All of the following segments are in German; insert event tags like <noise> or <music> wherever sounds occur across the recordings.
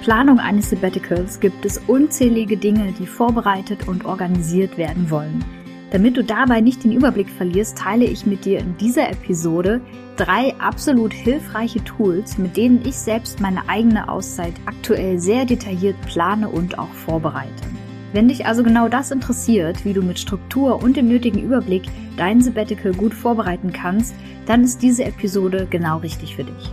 Planung eines Sabbaticals gibt es unzählige Dinge, die vorbereitet und organisiert werden wollen. Damit du dabei nicht den Überblick verlierst, teile ich mit dir in dieser Episode drei absolut hilfreiche Tools, mit denen ich selbst meine eigene Auszeit aktuell sehr detailliert plane und auch vorbereite. Wenn dich also genau das interessiert, wie du mit Struktur und dem nötigen Überblick dein Sabbatical gut vorbereiten kannst, dann ist diese Episode genau richtig für dich.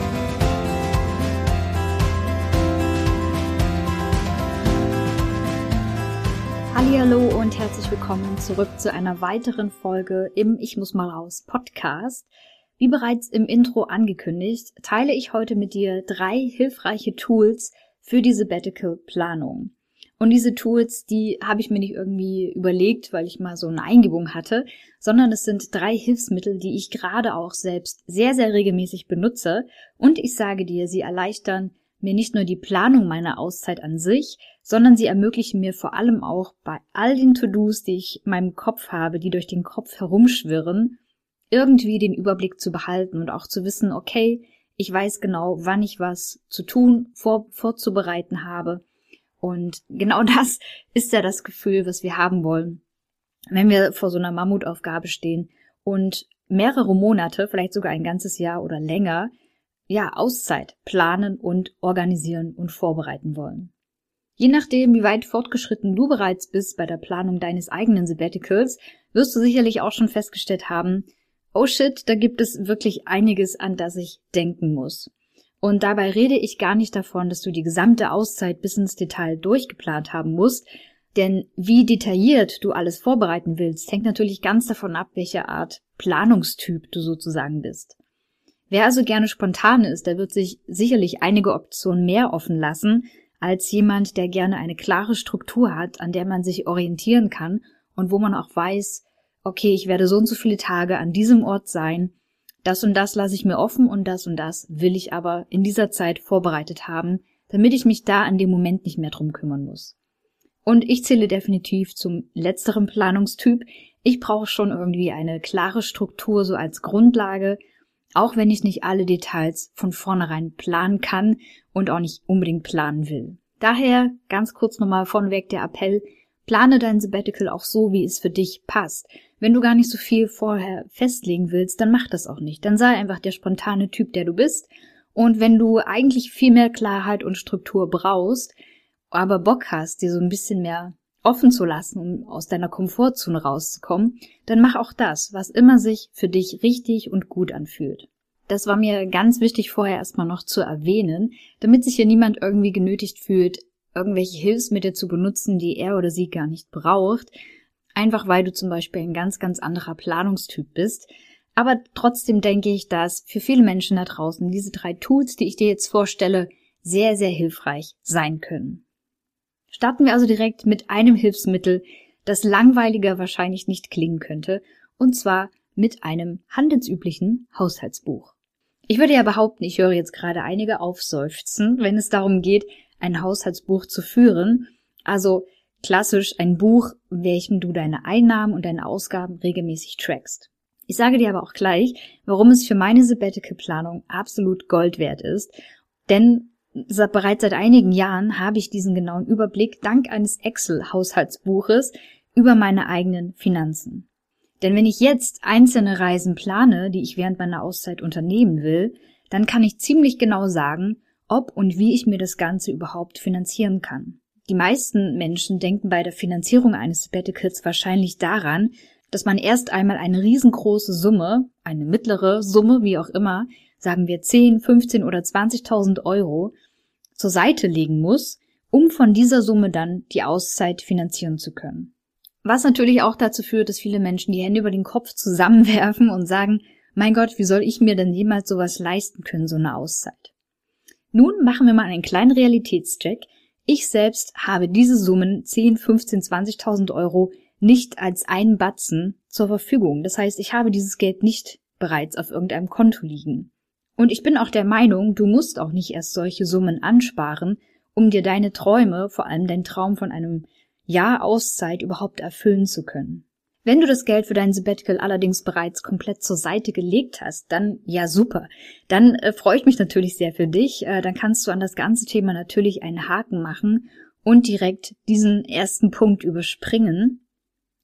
Hallo und herzlich willkommen zurück zu einer weiteren Folge im Ich muss mal raus Podcast. Wie bereits im Intro angekündigt, teile ich heute mit dir drei hilfreiche Tools, für die Sabbatical-Planung. Und diese Tools, die habe ich mir nicht irgendwie überlegt, weil ich mal so eine Eingebung hatte, sondern es sind drei Hilfsmittel, die ich gerade auch selbst sehr, sehr regelmäßig benutze. Und ich sage dir, sie erleichtern mir nicht nur die Planung meiner Auszeit an sich, sondern sie ermöglichen mir vor allem auch bei all den To-Dos, die ich in meinem Kopf habe, die durch den Kopf herumschwirren, irgendwie den Überblick zu behalten und auch zu wissen, okay, ich weiß genau, wann ich was zu tun, vor, vorzubereiten habe. Und genau <laughs> das ist ja das Gefühl, was wir haben wollen, wenn wir vor so einer Mammutaufgabe stehen und mehrere Monate, vielleicht sogar ein ganzes Jahr oder länger, ja, Auszeit planen und organisieren und vorbereiten wollen. Je nachdem, wie weit fortgeschritten du bereits bist bei der Planung deines eigenen Sabbaticals, wirst du sicherlich auch schon festgestellt haben, oh shit, da gibt es wirklich einiges, an das ich denken muss. Und dabei rede ich gar nicht davon, dass du die gesamte Auszeit bis ins Detail durchgeplant haben musst, denn wie detailliert du alles vorbereiten willst, hängt natürlich ganz davon ab, welche Art Planungstyp du sozusagen bist. Wer also gerne spontan ist, der wird sich sicherlich einige Optionen mehr offen lassen, als jemand, der gerne eine klare Struktur hat, an der man sich orientieren kann und wo man auch weiß, okay, ich werde so und so viele Tage an diesem Ort sein, das und das lasse ich mir offen und das und das will ich aber in dieser Zeit vorbereitet haben, damit ich mich da an dem Moment nicht mehr drum kümmern muss. Und ich zähle definitiv zum letzteren Planungstyp. Ich brauche schon irgendwie eine klare Struktur so als Grundlage, auch wenn ich nicht alle Details von vornherein planen kann und auch nicht unbedingt planen will. Daher ganz kurz nochmal vorneweg der Appell, plane dein Sabbatical auch so, wie es für dich passt. Wenn du gar nicht so viel vorher festlegen willst, dann mach das auch nicht. Dann sei einfach der spontane Typ, der du bist. Und wenn du eigentlich viel mehr Klarheit und Struktur brauchst, aber Bock hast, dir so ein bisschen mehr offen zu lassen, um aus deiner Komfortzone rauszukommen, dann mach auch das, was immer sich für dich richtig und gut anfühlt. Das war mir ganz wichtig vorher erstmal noch zu erwähnen, damit sich hier niemand irgendwie genötigt fühlt, irgendwelche Hilfsmittel zu benutzen, die er oder sie gar nicht braucht, Einfach weil du zum Beispiel ein ganz, ganz anderer Planungstyp bist. Aber trotzdem denke ich, dass für viele Menschen da draußen diese drei Tools, die ich dir jetzt vorstelle, sehr, sehr hilfreich sein können. Starten wir also direkt mit einem Hilfsmittel, das langweiliger wahrscheinlich nicht klingen könnte, und zwar mit einem handelsüblichen Haushaltsbuch. Ich würde ja behaupten, ich höre jetzt gerade einige aufseufzen, wenn es darum geht, ein Haushaltsbuch zu führen. Also klassisch ein Buch, welchem du deine Einnahmen und deine Ausgaben regelmäßig trackst. Ich sage dir aber auch gleich, warum es für meine Sabbatical-Planung absolut Gold wert ist, denn bereits seit einigen Jahren habe ich diesen genauen Überblick dank eines Excel-Haushaltsbuches über meine eigenen Finanzen. Denn wenn ich jetzt einzelne Reisen plane, die ich während meiner Auszeit unternehmen will, dann kann ich ziemlich genau sagen, ob und wie ich mir das Ganze überhaupt finanzieren kann. Die meisten Menschen denken bei der Finanzierung eines Sabbaticals wahrscheinlich daran, dass man erst einmal eine riesengroße Summe, eine mittlere Summe, wie auch immer, sagen wir 10, 15 oder 20.000 Euro, zur Seite legen muss, um von dieser Summe dann die Auszeit finanzieren zu können. Was natürlich auch dazu führt, dass viele Menschen die Hände über den Kopf zusammenwerfen und sagen, mein Gott, wie soll ich mir denn jemals sowas leisten können, so eine Auszeit? Nun machen wir mal einen kleinen Realitätscheck, Ich selbst habe diese Summen 10, 15, 20.000 Euro nicht als einen Batzen zur Verfügung. Das heißt, ich habe dieses Geld nicht bereits auf irgendeinem Konto liegen. Und ich bin auch der Meinung, du musst auch nicht erst solche Summen ansparen, um dir deine Träume, vor allem dein Traum von einem Jahr Auszeit überhaupt erfüllen zu können. Wenn du das Geld für dein Sabbatical allerdings bereits komplett zur Seite gelegt hast, dann ja super. Dann äh, freue ich mich natürlich sehr für dich. Äh, dann kannst du an das ganze Thema natürlich einen Haken machen und direkt diesen ersten Punkt überspringen.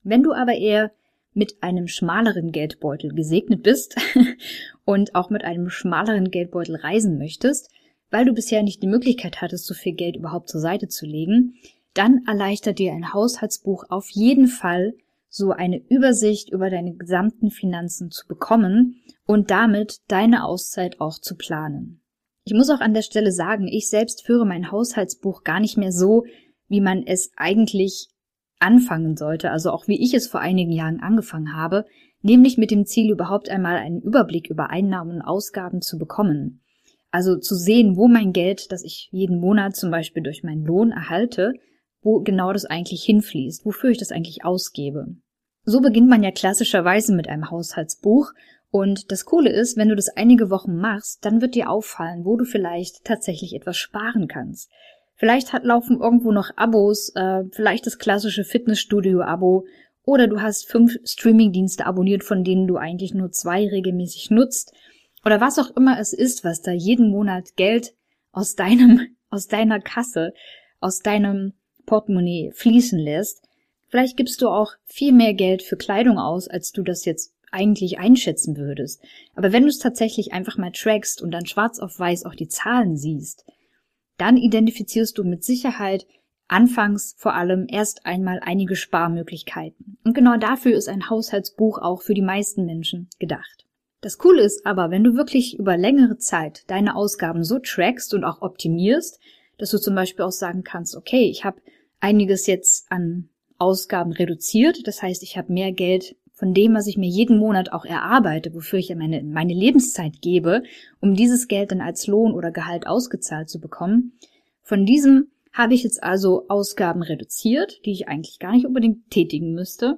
Wenn du aber eher mit einem schmaleren Geldbeutel gesegnet bist <laughs> und auch mit einem schmaleren Geldbeutel reisen möchtest, weil du bisher nicht die Möglichkeit hattest, so viel Geld überhaupt zur Seite zu legen, dann erleichtert dir ein Haushaltsbuch auf jeden Fall so eine Übersicht über deine gesamten Finanzen zu bekommen und damit deine Auszeit auch zu planen. Ich muss auch an der Stelle sagen, ich selbst führe mein Haushaltsbuch gar nicht mehr so, wie man es eigentlich anfangen sollte, also auch wie ich es vor einigen Jahren angefangen habe, nämlich mit dem Ziel, überhaupt einmal einen Überblick über Einnahmen und Ausgaben zu bekommen. Also zu sehen, wo mein Geld, das ich jeden Monat zum Beispiel durch meinen Lohn erhalte, wo genau das eigentlich hinfließt, wofür ich das eigentlich ausgebe. So beginnt man ja klassischerweise mit einem Haushaltsbuch und das Coole ist, wenn du das einige Wochen machst, dann wird dir auffallen, wo du vielleicht tatsächlich etwas sparen kannst. Vielleicht hat, laufen irgendwo noch Abos, äh, vielleicht das klassische Fitnessstudio-Abo oder du hast fünf Streamingdienste abonniert, von denen du eigentlich nur zwei regelmäßig nutzt oder was auch immer es ist, was da jeden Monat Geld aus deinem, <laughs> aus deiner Kasse, aus deinem Portemonnaie fließen lässt. Vielleicht gibst du auch viel mehr Geld für Kleidung aus, als du das jetzt eigentlich einschätzen würdest. Aber wenn du es tatsächlich einfach mal trackst und dann schwarz auf weiß auch die Zahlen siehst, dann identifizierst du mit Sicherheit anfangs vor allem erst einmal einige Sparmöglichkeiten. Und genau dafür ist ein Haushaltsbuch auch für die meisten Menschen gedacht. Das Coole ist aber, wenn du wirklich über längere Zeit deine Ausgaben so trackst und auch optimierst, dass du zum Beispiel auch sagen kannst, okay, ich habe einiges jetzt an Ausgaben reduziert, das heißt, ich habe mehr Geld von dem, was ich mir jeden Monat auch erarbeite, wofür ich ja meine, meine Lebenszeit gebe, um dieses Geld dann als Lohn oder Gehalt ausgezahlt zu bekommen. Von diesem habe ich jetzt also Ausgaben reduziert, die ich eigentlich gar nicht unbedingt tätigen müsste.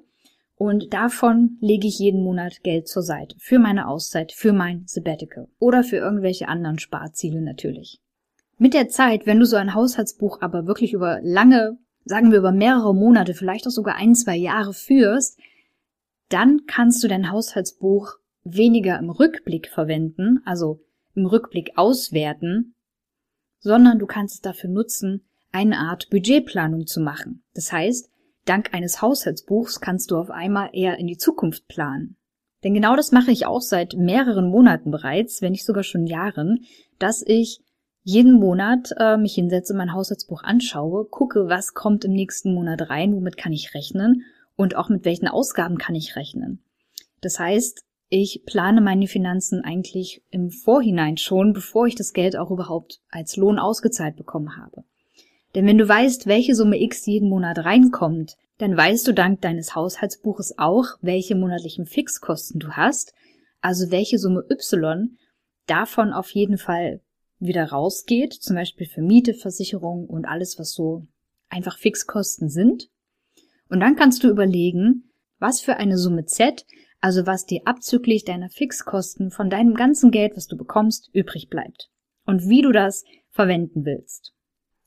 Und davon lege ich jeden Monat Geld zur Seite. Für meine Auszeit, für mein Sabbatical. Oder für irgendwelche anderen Sparziele natürlich. Mit der Zeit, wenn du so ein Haushaltsbuch aber wirklich über lange, sagen wir über mehrere Monate, vielleicht auch sogar ein, zwei Jahre führst, dann kannst du dein Haushaltsbuch weniger im Rückblick verwenden, also im Rückblick auswerten, sondern du kannst es dafür nutzen, eine Art Budgetplanung zu machen. Das heißt, dank eines Haushaltsbuchs kannst du auf einmal eher in die Zukunft planen. Denn genau das mache ich auch seit mehreren Monaten bereits, wenn nicht sogar schon Jahren, dass ich jeden Monat äh, mich hinsetze, mein Haushaltsbuch anschaue, gucke, was kommt im nächsten Monat rein, womit kann ich rechnen und auch mit welchen Ausgaben kann ich rechnen. Das heißt, ich plane meine Finanzen eigentlich im Vorhinein schon, bevor ich das Geld auch überhaupt als Lohn ausgezahlt bekommen habe. Denn wenn du weißt, welche Summe X jeden Monat reinkommt, dann weißt du dank deines Haushaltsbuches auch, welche monatlichen Fixkosten du hast, also welche Summe Y davon auf jeden Fall wieder rausgeht, zum Beispiel für Miete, Versicherung und alles, was so einfach Fixkosten sind. Und dann kannst du überlegen, was für eine Summe Z, also was dir abzüglich deiner Fixkosten von deinem ganzen Geld, was du bekommst, übrig bleibt. Und wie du das verwenden willst.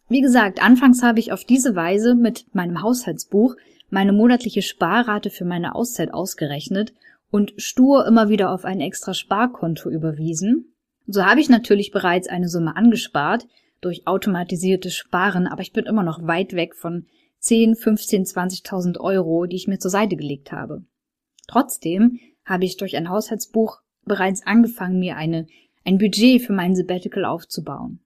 Wie gesagt, anfangs habe ich auf diese Weise mit meinem Haushaltsbuch meine monatliche Sparrate für meine Auszeit ausgerechnet und stur immer wieder auf ein extra Sparkonto überwiesen. So habe ich natürlich bereits eine Summe angespart durch automatisiertes Sparen, aber ich bin immer noch weit weg von 10, 15, 20.000 Euro, die ich mir zur Seite gelegt habe. Trotzdem habe ich durch ein Haushaltsbuch bereits angefangen, mir eine, ein Budget für mein Sabbatical aufzubauen.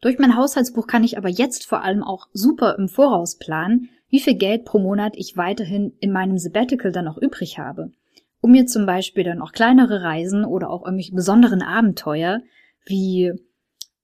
Durch mein Haushaltsbuch kann ich aber jetzt vor allem auch super im Voraus planen, wie viel Geld pro Monat ich weiterhin in meinem Sabbatical dann auch übrig habe, um mir zum Beispiel dann auch kleinere Reisen oder auch irgendwelche besonderen Abenteuer wie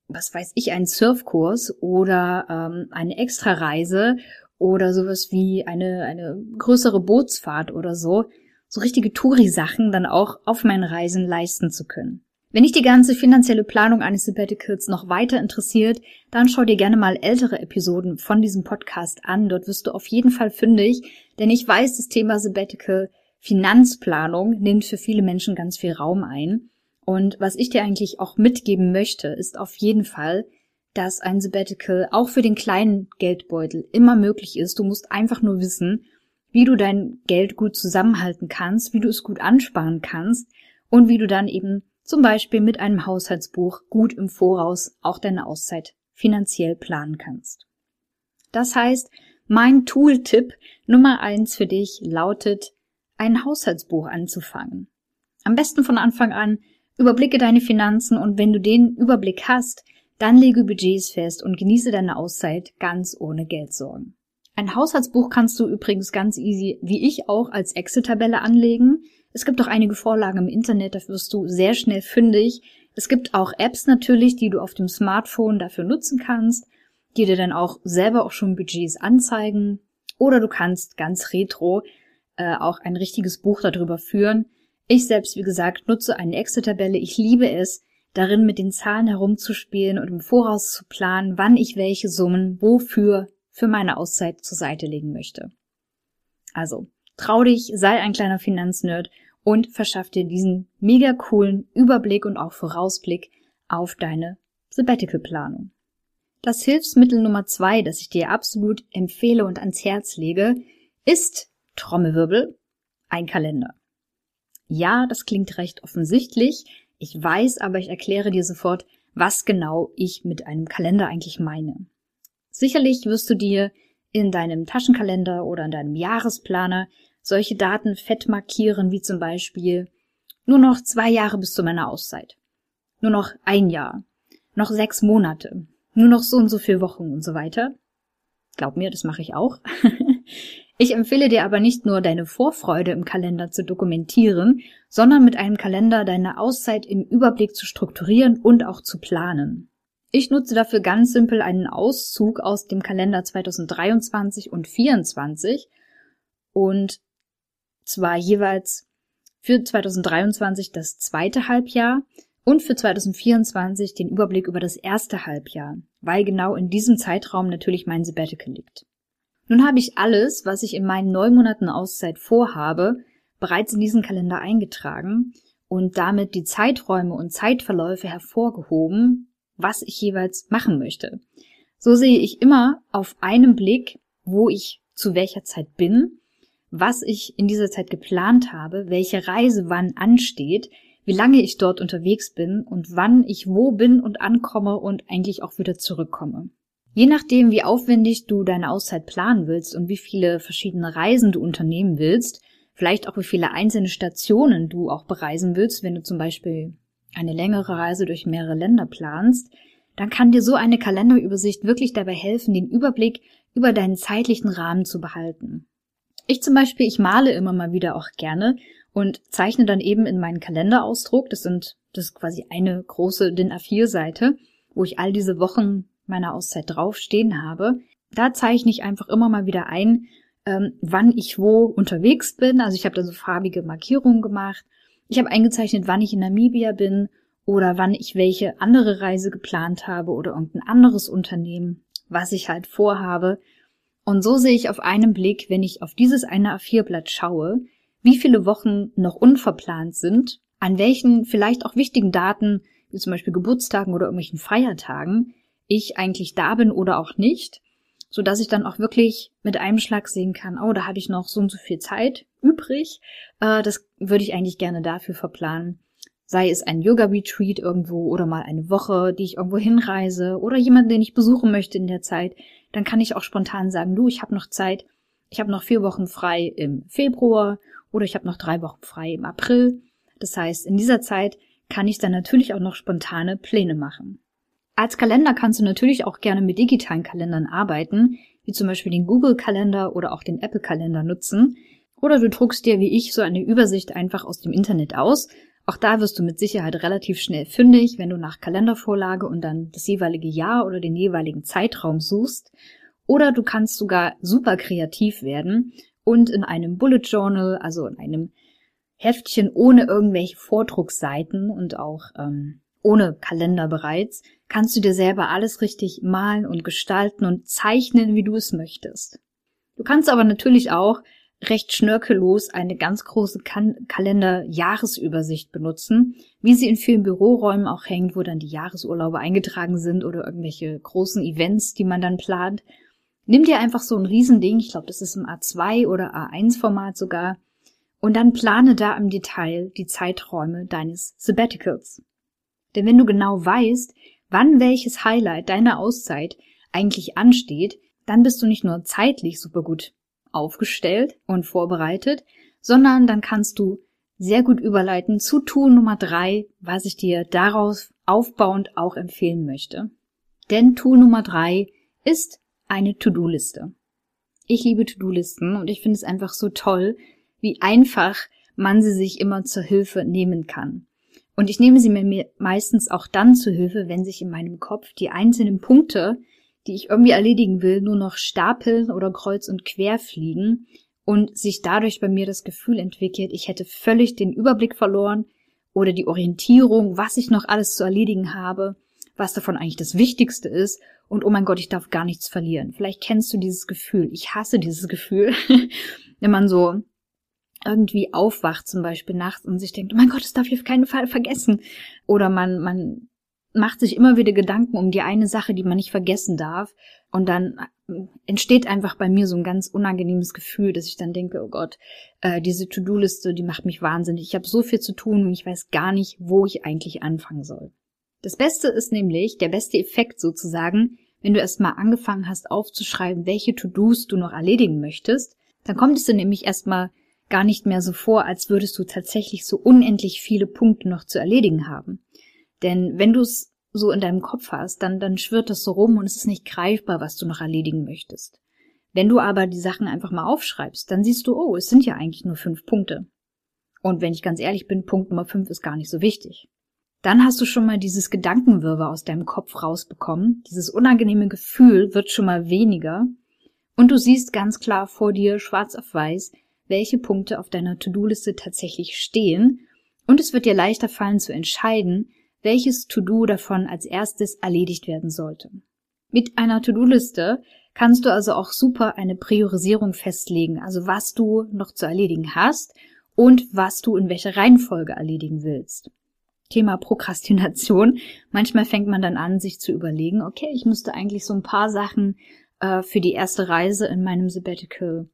was weiß ich, einen Surfkurs oder ähm, eine Extrareise oder sowas wie eine, eine größere Bootsfahrt oder so, so richtige Touri-Sachen dann auch auf meinen Reisen leisten zu können. Wenn dich die ganze finanzielle Planung eines Sabbaticals noch weiter interessiert, dann schau dir gerne mal ältere Episoden von diesem Podcast an. Dort wirst du auf jeden Fall fündig, denn ich weiß, das Thema Sabbatical Finanzplanung nimmt für viele Menschen ganz viel Raum ein. Und was ich dir eigentlich auch mitgeben möchte, ist auf jeden Fall, dass ein Sabbatical auch für den kleinen Geldbeutel immer möglich ist. Du musst einfach nur wissen, wie du dein Geld gut zusammenhalten kannst, wie du es gut ansparen kannst und wie du dann eben zum Beispiel mit einem Haushaltsbuch gut im Voraus auch deine Auszeit finanziell planen kannst. Das heißt, mein Tooltip Nummer eins für dich lautet, ein Haushaltsbuch anzufangen. Am besten von Anfang an überblicke deine Finanzen und wenn du den Überblick hast, dann lege Budgets fest und genieße deine Auszeit ganz ohne Geldsorgen. Ein Haushaltsbuch kannst du übrigens ganz easy, wie ich auch, als Excel-Tabelle anlegen. Es gibt auch einige Vorlagen im Internet, da wirst du sehr schnell fündig. Es gibt auch Apps natürlich, die du auf dem Smartphone dafür nutzen kannst, die dir dann auch selber auch schon Budgets anzeigen. Oder du kannst ganz retro äh, auch ein richtiges Buch darüber führen. Ich selbst, wie gesagt, nutze eine Excel-Tabelle. Ich liebe es, darin mit den Zahlen herumzuspielen und im Voraus zu planen, wann ich welche Summen wofür für meine Auszeit zur Seite legen möchte. Also, Trau dich, sei ein kleiner Finanznerd und verschaff dir diesen mega coolen Überblick und auch Vorausblick auf deine Sabbatical-Planung. Das Hilfsmittel Nummer zwei, das ich dir absolut empfehle und ans Herz lege, ist Trommelwirbel, ein Kalender. Ja, das klingt recht offensichtlich. Ich weiß, aber ich erkläre dir sofort, was genau ich mit einem Kalender eigentlich meine. Sicherlich wirst du dir in deinem Taschenkalender oder in deinem Jahresplaner solche Daten fett markieren, wie zum Beispiel nur noch zwei Jahre bis zu meiner Auszeit, nur noch ein Jahr, noch sechs Monate, nur noch so und so viele Wochen und so weiter. Glaub mir, das mache ich auch. <laughs> ich empfehle dir aber nicht nur deine Vorfreude im Kalender zu dokumentieren, sondern mit einem Kalender deine Auszeit im Überblick zu strukturieren und auch zu planen. Ich nutze dafür ganz simpel einen Auszug aus dem Kalender 2023 und 2024 und zwar jeweils für 2023 das zweite Halbjahr und für 2024 den Überblick über das erste Halbjahr, weil genau in diesem Zeitraum natürlich mein Sabbatical liegt. Nun habe ich alles, was ich in meinen neun Monaten Auszeit vorhabe, bereits in diesen Kalender eingetragen und damit die Zeiträume und Zeitverläufe hervorgehoben, was ich jeweils machen möchte. So sehe ich immer auf einen Blick, wo ich zu welcher Zeit bin was ich in dieser Zeit geplant habe, welche Reise wann ansteht, wie lange ich dort unterwegs bin und wann ich wo bin und ankomme und eigentlich auch wieder zurückkomme. Je nachdem, wie aufwendig du deine Auszeit planen willst und wie viele verschiedene Reisen du unternehmen willst, vielleicht auch wie viele einzelne Stationen du auch bereisen willst, wenn du zum Beispiel eine längere Reise durch mehrere Länder planst, dann kann dir so eine Kalenderübersicht wirklich dabei helfen, den Überblick über deinen zeitlichen Rahmen zu behalten. Ich zum Beispiel, ich male immer mal wieder auch gerne und zeichne dann eben in meinen Kalenderausdruck, das sind, das ist quasi eine große DIN A4-Seite, wo ich all diese Wochen meiner Auszeit draufstehen habe. Da zeichne ich einfach immer mal wieder ein, ähm, wann ich wo unterwegs bin. Also ich habe da so farbige Markierungen gemacht. Ich habe eingezeichnet, wann ich in Namibia bin oder wann ich welche andere Reise geplant habe oder irgendein anderes Unternehmen, was ich halt vorhabe. Und so sehe ich auf einen Blick, wenn ich auf dieses eine A4-Blatt schaue, wie viele Wochen noch unverplant sind, an welchen vielleicht auch wichtigen Daten, wie zum Beispiel Geburtstagen oder irgendwelchen Feiertagen, ich eigentlich da bin oder auch nicht, so dass ich dann auch wirklich mit einem Schlag sehen kann, oh, da habe ich noch so und so viel Zeit übrig, äh, das würde ich eigentlich gerne dafür verplanen. Sei es ein Yoga-Retreat irgendwo oder mal eine Woche, die ich irgendwo hinreise oder jemanden, den ich besuchen möchte in der Zeit, dann kann ich auch spontan sagen, du, ich habe noch Zeit, ich habe noch vier Wochen frei im Februar oder ich habe noch drei Wochen frei im April. Das heißt, in dieser Zeit kann ich dann natürlich auch noch spontane Pläne machen. Als Kalender kannst du natürlich auch gerne mit digitalen Kalendern arbeiten, wie zum Beispiel den Google-Kalender oder auch den Apple-Kalender nutzen. Oder du druckst dir wie ich so eine Übersicht einfach aus dem Internet aus. Auch da wirst du mit Sicherheit relativ schnell fündig, wenn du nach Kalendervorlage und dann das jeweilige Jahr oder den jeweiligen Zeitraum suchst. Oder du kannst sogar super kreativ werden und in einem Bullet Journal, also in einem Heftchen ohne irgendwelche Vordrucksseiten und auch ähm, ohne Kalender bereits, kannst du dir selber alles richtig malen und gestalten und zeichnen, wie du es möchtest. Du kannst aber natürlich auch recht schnörkellos eine ganz große Kalender-Jahresübersicht benutzen, wie sie in vielen Büroräumen auch hängt, wo dann die Jahresurlaube eingetragen sind oder irgendwelche großen Events, die man dann plant. Nimm dir einfach so ein Riesending, ich glaube, das ist im A2 oder A1-Format sogar, und dann plane da im Detail die Zeiträume deines Sabbaticals. Denn wenn du genau weißt, wann welches Highlight deiner Auszeit eigentlich ansteht, dann bist du nicht nur zeitlich super gut aufgestellt und vorbereitet, sondern dann kannst du sehr gut überleiten zu Tool Nummer drei, was ich dir daraus aufbauend auch empfehlen möchte. Denn Tool Nummer drei ist eine To-Do-Liste. Ich liebe To-Do-Listen und ich finde es einfach so toll, wie einfach man sie sich immer zur Hilfe nehmen kann. Und ich nehme sie mir meistens auch dann zur Hilfe, wenn sich in meinem Kopf die einzelnen Punkte, die ich irgendwie erledigen will, nur noch stapeln oder kreuz und quer fliegen und sich dadurch bei mir das Gefühl entwickelt, ich hätte völlig den Überblick verloren oder die Orientierung, was ich noch alles zu erledigen habe, was davon eigentlich das Wichtigste ist und oh mein Gott, ich darf gar nichts verlieren. Vielleicht kennst du dieses Gefühl. Ich hasse dieses Gefühl, <laughs> wenn man so irgendwie aufwacht, zum Beispiel nachts und sich denkt, oh mein Gott, das darf ich auf keinen Fall vergessen. Oder man, man macht sich immer wieder Gedanken um die eine Sache, die man nicht vergessen darf. Und dann äh, entsteht einfach bei mir so ein ganz unangenehmes Gefühl, dass ich dann denke, oh Gott, äh, diese To-Do-Liste, die macht mich wahnsinnig. Ich habe so viel zu tun und ich weiß gar nicht, wo ich eigentlich anfangen soll. Das Beste ist nämlich, der beste Effekt sozusagen, wenn du erstmal angefangen hast aufzuschreiben, welche To-Dos du noch erledigen möchtest, dann kommt es dir nämlich erstmal gar nicht mehr so vor, als würdest du tatsächlich so unendlich viele Punkte noch zu erledigen haben. Denn wenn du es so in deinem Kopf hast, dann, dann schwirrt das so rum und es ist nicht greifbar, was du noch erledigen möchtest. Wenn du aber die Sachen einfach mal aufschreibst, dann siehst du, oh, es sind ja eigentlich nur fünf Punkte. Und wenn ich ganz ehrlich bin, Punkt Nummer fünf ist gar nicht so wichtig. Dann hast du schon mal dieses Gedankenwirrwarr aus deinem Kopf rausbekommen. Dieses unangenehme Gefühl wird schon mal weniger. Und du siehst ganz klar vor dir, schwarz auf weiß, welche Punkte auf deiner To-Do-Liste tatsächlich stehen und es wird dir leichter fallen zu entscheiden, welches To-Do davon als erstes erledigt werden sollte. Mit einer To-Do-Liste kannst du also auch super eine Priorisierung festlegen, also was du noch zu erledigen hast und was du in welcher Reihenfolge erledigen willst. Thema Prokrastination. Manchmal fängt man dann an, sich zu überlegen, okay, ich müsste eigentlich so ein paar Sachen äh, für die erste Reise in meinem Sabbatical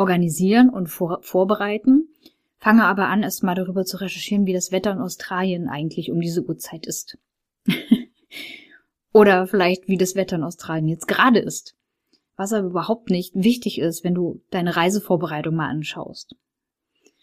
organisieren und vor, vorbereiten, fange aber an, erstmal darüber zu recherchieren, wie das Wetter in Australien eigentlich um diese Uhrzeit ist. <laughs> Oder vielleicht, wie das Wetter in Australien jetzt gerade ist. Was aber überhaupt nicht wichtig ist, wenn du deine Reisevorbereitung mal anschaust.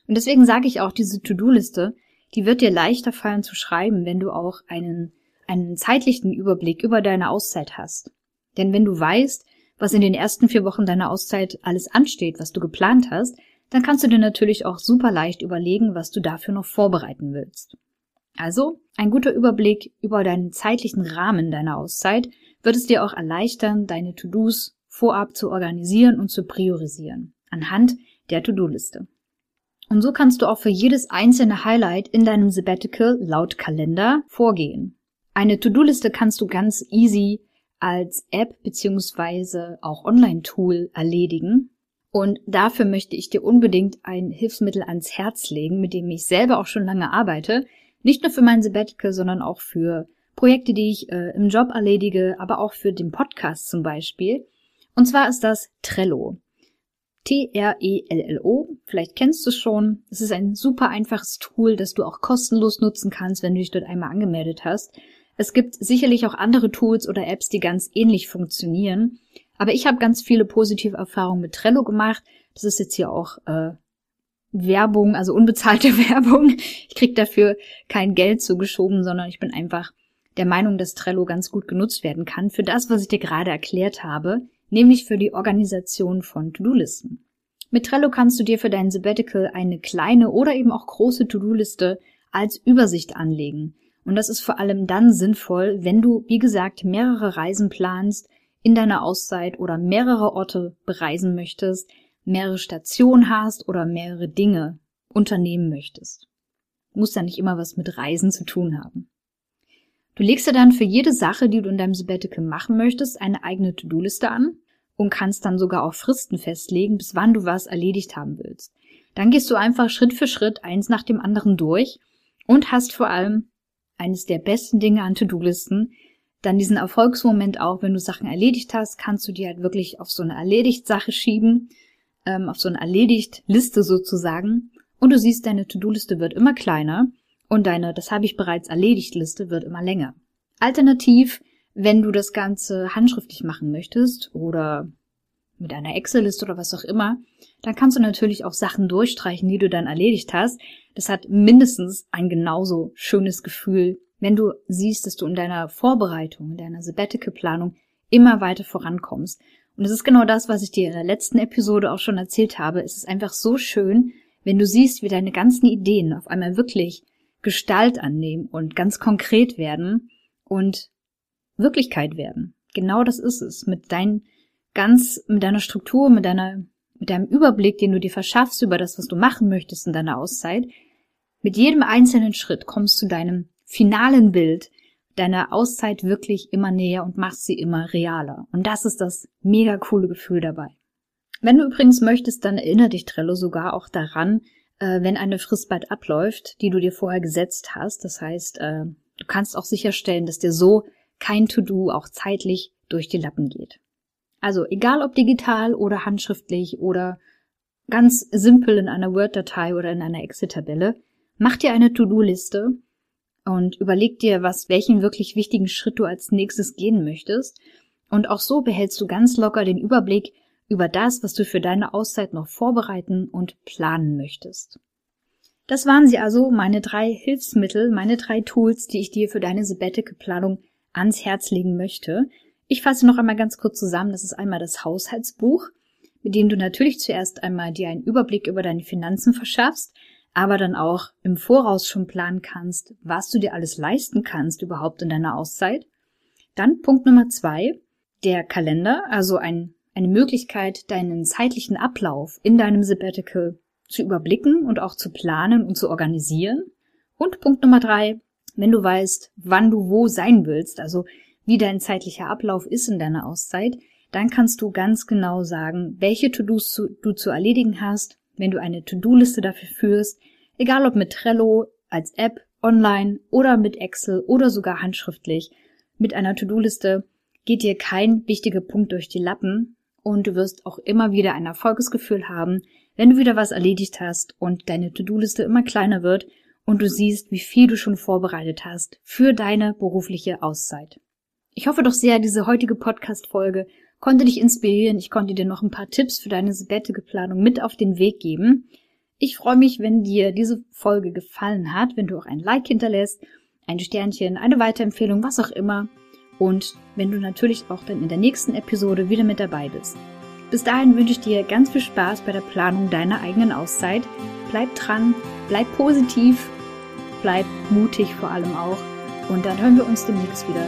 Und deswegen sage ich auch, diese To-Do-Liste, die wird dir leichter fallen zu schreiben, wenn du auch einen, einen zeitlichen Überblick über deine Auszeit hast. Denn wenn du weißt, was in den ersten vier Wochen deiner Auszeit alles ansteht, was du geplant hast, dann kannst du dir natürlich auch super leicht überlegen, was du dafür noch vorbereiten willst. Also, ein guter Überblick über deinen zeitlichen Rahmen deiner Auszeit wird es dir auch erleichtern, deine To-Dos vorab zu organisieren und zu priorisieren, anhand der To-Do-Liste. Und so kannst du auch für jedes einzelne Highlight in deinem Sabbatical laut Kalender vorgehen. Eine To-Do-Liste kannst du ganz easy als App beziehungsweise auch Online-Tool erledigen. Und dafür möchte ich dir unbedingt ein Hilfsmittel ans Herz legen, mit dem ich selber auch schon lange arbeite. Nicht nur für mein Sabbatical, sondern auch für Projekte, die ich äh, im Job erledige, aber auch für den Podcast zum Beispiel. Und zwar ist das Trello. T-R-E-L-L-O. Vielleicht kennst du es schon. Es ist ein super einfaches Tool, das du auch kostenlos nutzen kannst, wenn du dich dort einmal angemeldet hast. Es gibt sicherlich auch andere Tools oder Apps, die ganz ähnlich funktionieren. Aber ich habe ganz viele positive Erfahrungen mit Trello gemacht. Das ist jetzt hier auch äh, Werbung, also unbezahlte <laughs> Werbung. Ich krieg dafür kein Geld zugeschoben, sondern ich bin einfach der Meinung, dass Trello ganz gut genutzt werden kann für das, was ich dir gerade erklärt habe, nämlich für die Organisation von To-Do-Listen. Mit Trello kannst du dir für dein Sabbatical eine kleine oder eben auch große To-Do-Liste als Übersicht anlegen. Und das ist vor allem dann sinnvoll, wenn du, wie gesagt, mehrere Reisen planst in deiner Auszeit oder mehrere Orte bereisen möchtest, mehrere Stationen hast oder mehrere Dinge unternehmen möchtest. Muss ja nicht immer was mit Reisen zu tun haben. Du legst dir dann für jede Sache, die du in deinem Sabbatical machen möchtest, eine eigene To-Do-Liste an und kannst dann sogar auch Fristen festlegen, bis wann du was erledigt haben willst. Dann gehst du einfach Schritt für Schritt eins nach dem anderen durch und hast vor allem eines der besten Dinge an To-Do-Listen, dann diesen Erfolgsmoment auch, wenn du Sachen erledigt hast, kannst du die halt wirklich auf so eine Erledigt-Sache schieben, ähm, auf so eine Erledigt-Liste sozusagen. Und du siehst, deine To-Do-Liste wird immer kleiner und deine, das habe ich bereits erledigt Liste wird immer länger. Alternativ, wenn du das Ganze handschriftlich machen möchtest oder mit einer Excel-Liste oder was auch immer, dann kannst du natürlich auch Sachen durchstreichen, die du dann erledigt hast. Das hat mindestens ein genauso schönes Gefühl, wenn du siehst, dass du in deiner Vorbereitung, in deiner Sabbatical-Planung immer weiter vorankommst. Und es ist genau das, was ich dir in der letzten Episode auch schon erzählt habe. Es ist einfach so schön, wenn du siehst, wie deine ganzen Ideen auf einmal wirklich Gestalt annehmen und ganz konkret werden und Wirklichkeit werden. Genau das ist es. Mit deinen ganz, mit deiner Struktur, mit deiner, mit deinem Überblick, den du dir verschaffst über das, was du machen möchtest in deiner Auszeit, mit jedem einzelnen Schritt kommst du deinem finalen Bild deiner Auszeit wirklich immer näher und machst sie immer realer. Und das ist das mega coole Gefühl dabei. Wenn du übrigens möchtest, dann erinnere dich Trello sogar auch daran, äh, wenn eine Frist bald abläuft, die du dir vorher gesetzt hast. Das heißt, äh, du kannst auch sicherstellen, dass dir so kein To-Do auch zeitlich durch die Lappen geht. Also egal ob digital oder handschriftlich oder ganz simpel in einer Word-Datei oder in einer Excel-Tabelle, mach dir eine To-Do-Liste und überleg dir, was, welchen wirklich wichtigen Schritt du als nächstes gehen möchtest. Und auch so behältst du ganz locker den Überblick, über das, was du für deine Auszeit noch vorbereiten und planen möchtest. Das waren sie also, meine drei Hilfsmittel, meine drei Tools, die ich dir für deine Sabbatical-Planung ans Herz legen möchte. Ich fasse noch einmal ganz kurz zusammen. Das ist einmal das Haushaltsbuch, mit dem du natürlich zuerst einmal dir einen Überblick über deine Finanzen verschaffst, aber dann auch im Voraus schon planen kannst, was du dir alles leisten kannst überhaupt in deiner Auszeit. Dann Punkt Nummer zwei, der Kalender, also ein eine Möglichkeit, deinen zeitlichen Ablauf in deinem Sabbatical zu überblicken und auch zu planen und zu organisieren. Und Punkt Nummer drei, wenn du weißt, wann du wo sein willst, also wie dein zeitlicher Ablauf ist in deiner Auszeit, dann kannst du ganz genau sagen, welche To-Dos du zu erledigen hast, wenn du eine To-Do-Liste dafür führst, egal ob mit Trello, als App, online oder mit Excel oder sogar handschriftlich. Mit einer To-Do-Liste geht dir kein wichtiger Punkt durch die Lappen, und du wirst auch immer wieder ein Erfolgsgefühl haben, wenn du wieder was erledigt hast und deine To-Do-Liste immer kleiner wird und du siehst, wie viel du schon vorbereitet hast für deine berufliche Auszeit. Ich hoffe doch sehr, diese heutige Podcast-Folge konnte dich inspirieren. Ich konnte dir noch ein paar Tipps für deine Sabbatical-Planung mit auf den Weg geben. Ich freue mich, wenn dir diese Folge gefallen hat, wenn du auch ein Like hinterlässt, ein Sternchen, eine Weiterempfehlung, was auch immer und wenn du natürlich auch dann in der nächsten Episode wieder mit dabei bist. Bis dahin wünsche ich dir ganz viel Spaß bei der Planung deiner eigenen Auszeit. Bleib dran, bleib positiv, bleib mutig vor allem auch. Und dann hören wir uns demnächst wieder.